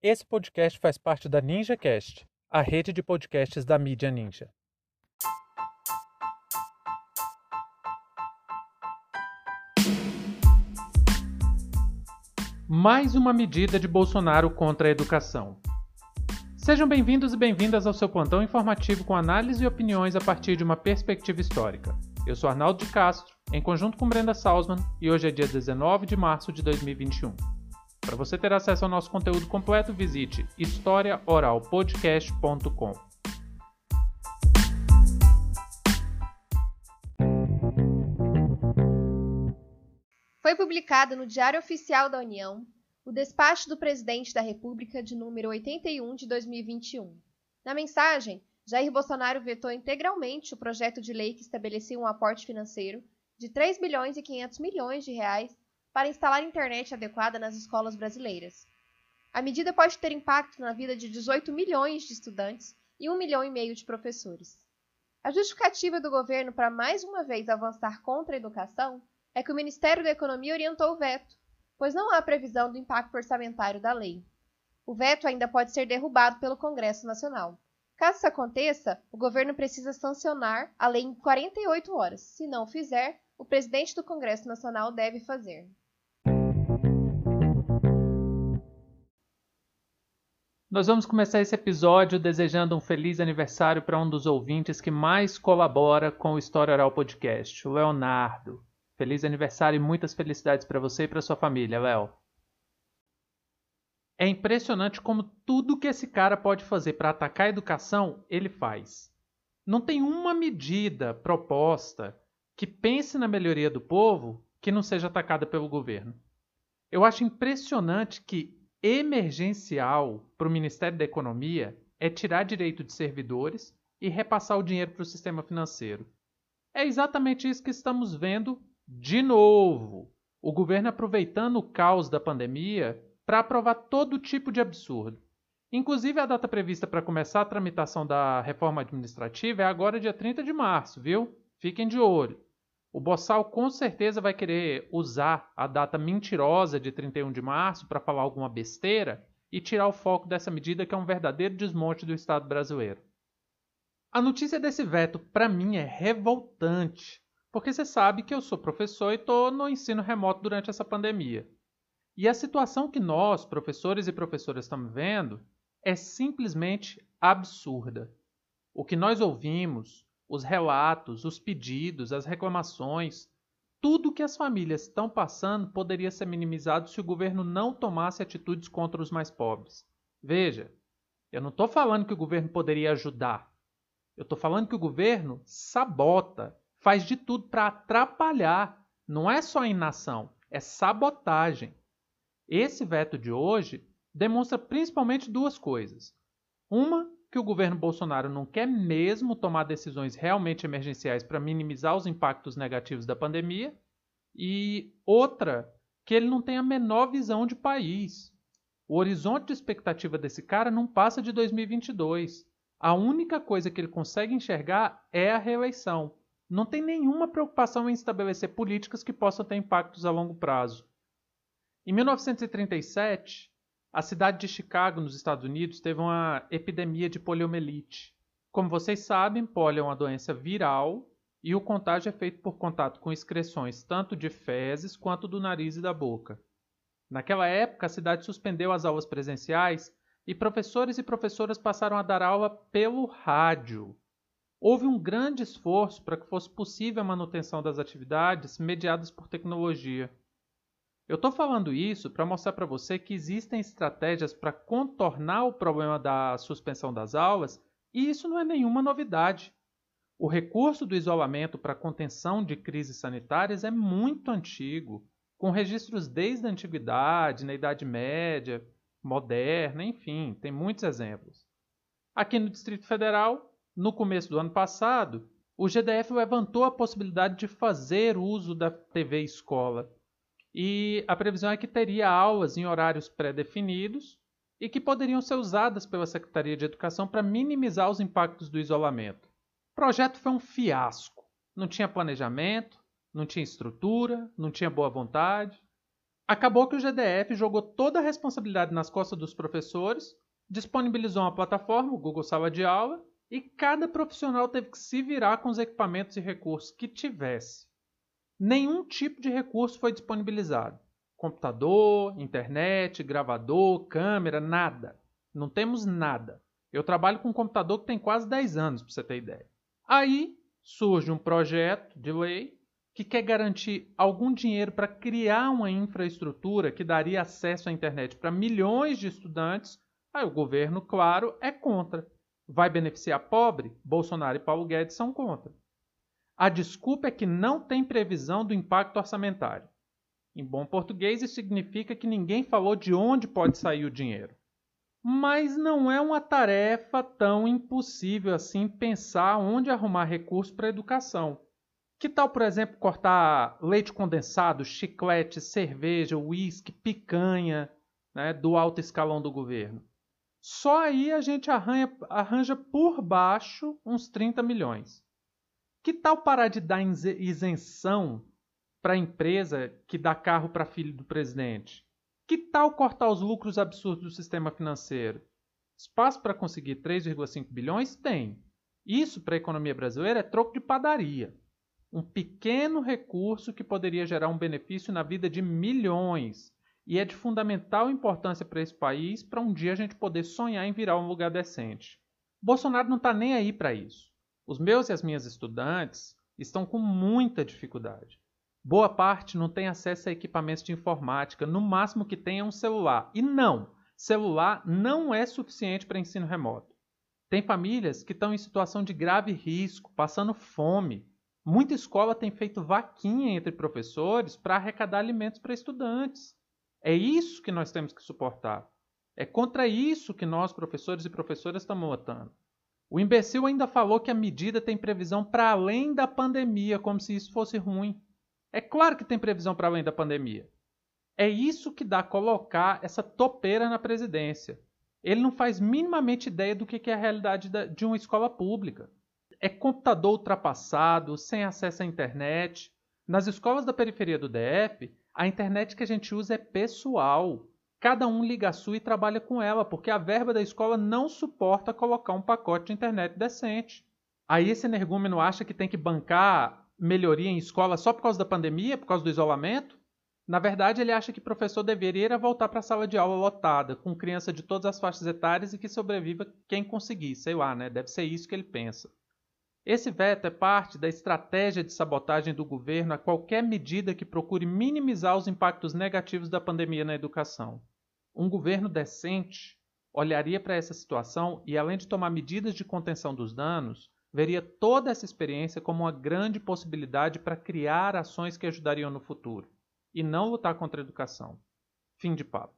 Esse podcast faz parte da NinjaCast, a rede de podcasts da mídia Ninja. Mais uma medida de Bolsonaro contra a educação. Sejam bem-vindos e bem-vindas ao seu plantão informativo com análise e opiniões a partir de uma perspectiva histórica. Eu sou Arnaldo de Castro, em conjunto com Brenda Salzman, e hoje é dia 19 de março de 2021. Para você ter acesso ao nosso conteúdo completo, visite historiaoralpodcast.com. Foi publicado no Diário Oficial da União o despacho do Presidente da República de número 81 de 2021. Na mensagem, Jair Bolsonaro vetou integralmente o projeto de lei que estabelecia um aporte financeiro de 3 bilhões e 500 milhões de reais para instalar internet adequada nas escolas brasileiras. A medida pode ter impacto na vida de 18 milhões de estudantes e 1 milhão e meio de professores. A justificativa do governo para mais uma vez avançar contra a educação é que o Ministério da Economia orientou o veto, pois não há previsão do impacto orçamentário da lei. O veto ainda pode ser derrubado pelo Congresso Nacional. Caso isso aconteça, o governo precisa sancionar a lei em 48 horas. Se não fizer, o presidente do Congresso Nacional deve fazer. Nós vamos começar esse episódio desejando um feliz aniversário para um dos ouvintes que mais colabora com o História Oral Podcast, o Leonardo. Feliz aniversário e muitas felicidades para você e para sua família, Léo. É impressionante como tudo que esse cara pode fazer para atacar a educação, ele faz. Não tem uma medida proposta que pense na melhoria do povo que não seja atacada pelo governo. Eu acho impressionante que emergencial para o Ministério da Economia é tirar direito de servidores e repassar o dinheiro para o sistema financeiro. É exatamente isso que estamos vendo de novo. O governo aproveitando o caos da pandemia para aprovar todo tipo de absurdo. Inclusive, a data prevista para começar a tramitação da reforma administrativa é agora, dia 30 de março, viu? Fiquem de olho. O Bossal com certeza vai querer usar a data mentirosa de 31 de março para falar alguma besteira e tirar o foco dessa medida que é um verdadeiro desmonte do Estado brasileiro. A notícia desse veto, para mim, é revoltante, porque você sabe que eu sou professor e estou no ensino remoto durante essa pandemia. E a situação que nós, professores e professoras, estamos vendo é simplesmente absurda. O que nós ouvimos, os relatos, os pedidos, as reclamações, tudo que as famílias estão passando poderia ser minimizado se o governo não tomasse atitudes contra os mais pobres. Veja, eu não estou falando que o governo poderia ajudar. Eu estou falando que o governo sabota, faz de tudo para atrapalhar. Não é só inação, é sabotagem. Esse veto de hoje demonstra principalmente duas coisas. Uma, que o governo Bolsonaro não quer mesmo tomar decisões realmente emergenciais para minimizar os impactos negativos da pandemia, e outra, que ele não tem a menor visão de país. O horizonte de expectativa desse cara não passa de 2022. A única coisa que ele consegue enxergar é a reeleição. Não tem nenhuma preocupação em estabelecer políticas que possam ter impactos a longo prazo. Em 1937, a cidade de Chicago, nos Estados Unidos, teve uma epidemia de poliomielite. Como vocês sabem, polio é uma doença viral e o contágio é feito por contato com excreções tanto de fezes quanto do nariz e da boca. Naquela época, a cidade suspendeu as aulas presenciais e professores e professoras passaram a dar aula pelo rádio. Houve um grande esforço para que fosse possível a manutenção das atividades mediadas por tecnologia. Eu estou falando isso para mostrar para você que existem estratégias para contornar o problema da suspensão das aulas e isso não é nenhuma novidade. O recurso do isolamento para contenção de crises sanitárias é muito antigo, com registros desde a antiguidade, na Idade Média, moderna, enfim, tem muitos exemplos. Aqui no Distrito Federal, no começo do ano passado, o GDF levantou a possibilidade de fazer uso da TV Escola e a previsão é que teria aulas em horários pré-definidos e que poderiam ser usadas pela Secretaria de Educação para minimizar os impactos do isolamento. O projeto foi um fiasco. Não tinha planejamento, não tinha estrutura, não tinha boa vontade. Acabou que o GDF jogou toda a responsabilidade nas costas dos professores, disponibilizou uma plataforma, o Google Sala de Aula, e cada profissional teve que se virar com os equipamentos e recursos que tivesse. Nenhum tipo de recurso foi disponibilizado. Computador, internet, gravador, câmera, nada. Não temos nada. Eu trabalho com um computador que tem quase 10 anos, para você ter ideia. Aí surge um projeto de lei que quer garantir algum dinheiro para criar uma infraestrutura que daria acesso à internet para milhões de estudantes. Aí o governo, claro, é contra. Vai beneficiar pobre? Bolsonaro e Paulo Guedes são contra. A desculpa é que não tem previsão do impacto orçamentário. Em bom português, isso significa que ninguém falou de onde pode sair o dinheiro. Mas não é uma tarefa tão impossível assim pensar onde arrumar recursos para a educação. Que tal, por exemplo, cortar leite condensado, chiclete, cerveja, uísque, picanha né, do alto escalão do governo? Só aí a gente arranha, arranja por baixo uns 30 milhões. Que tal parar de dar isenção para a empresa que dá carro para filho do presidente? Que tal cortar os lucros absurdos do sistema financeiro? Espaço para conseguir 3,5 bilhões? Tem. Isso para a economia brasileira é troco de padaria. Um pequeno recurso que poderia gerar um benefício na vida de milhões. E é de fundamental importância para esse país para um dia a gente poder sonhar em virar um lugar decente. Bolsonaro não está nem aí para isso. Os meus e as minhas estudantes estão com muita dificuldade. Boa parte não tem acesso a equipamentos de informática, no máximo que tem é um celular. E não, celular não é suficiente para ensino remoto. Tem famílias que estão em situação de grave risco, passando fome. Muita escola tem feito vaquinha entre professores para arrecadar alimentos para estudantes. É isso que nós temos que suportar. É contra isso que nós, professores e professoras, estamos lutando. O imbecil ainda falou que a medida tem previsão para além da pandemia, como se isso fosse ruim. É claro que tem previsão para além da pandemia. É isso que dá colocar essa topeira na presidência. Ele não faz minimamente ideia do que é a realidade de uma escola pública. É computador ultrapassado, sem acesso à internet. Nas escolas da periferia do DF, a internet que a gente usa é pessoal. Cada um liga a sua e trabalha com ela, porque a verba da escola não suporta colocar um pacote de internet decente. Aí esse energúmeno acha que tem que bancar melhoria em escola só por causa da pandemia, por causa do isolamento? Na verdade, ele acha que professor deveria voltar para a sala de aula lotada, com criança de todas as faixas etárias e que sobreviva quem conseguir, sei lá, né? Deve ser isso que ele pensa. Esse veto é parte da estratégia de sabotagem do governo a qualquer medida que procure minimizar os impactos negativos da pandemia na educação. Um governo decente olharia para essa situação e, além de tomar medidas de contenção dos danos, veria toda essa experiência como uma grande possibilidade para criar ações que ajudariam no futuro, e não lutar contra a educação. Fim de papo.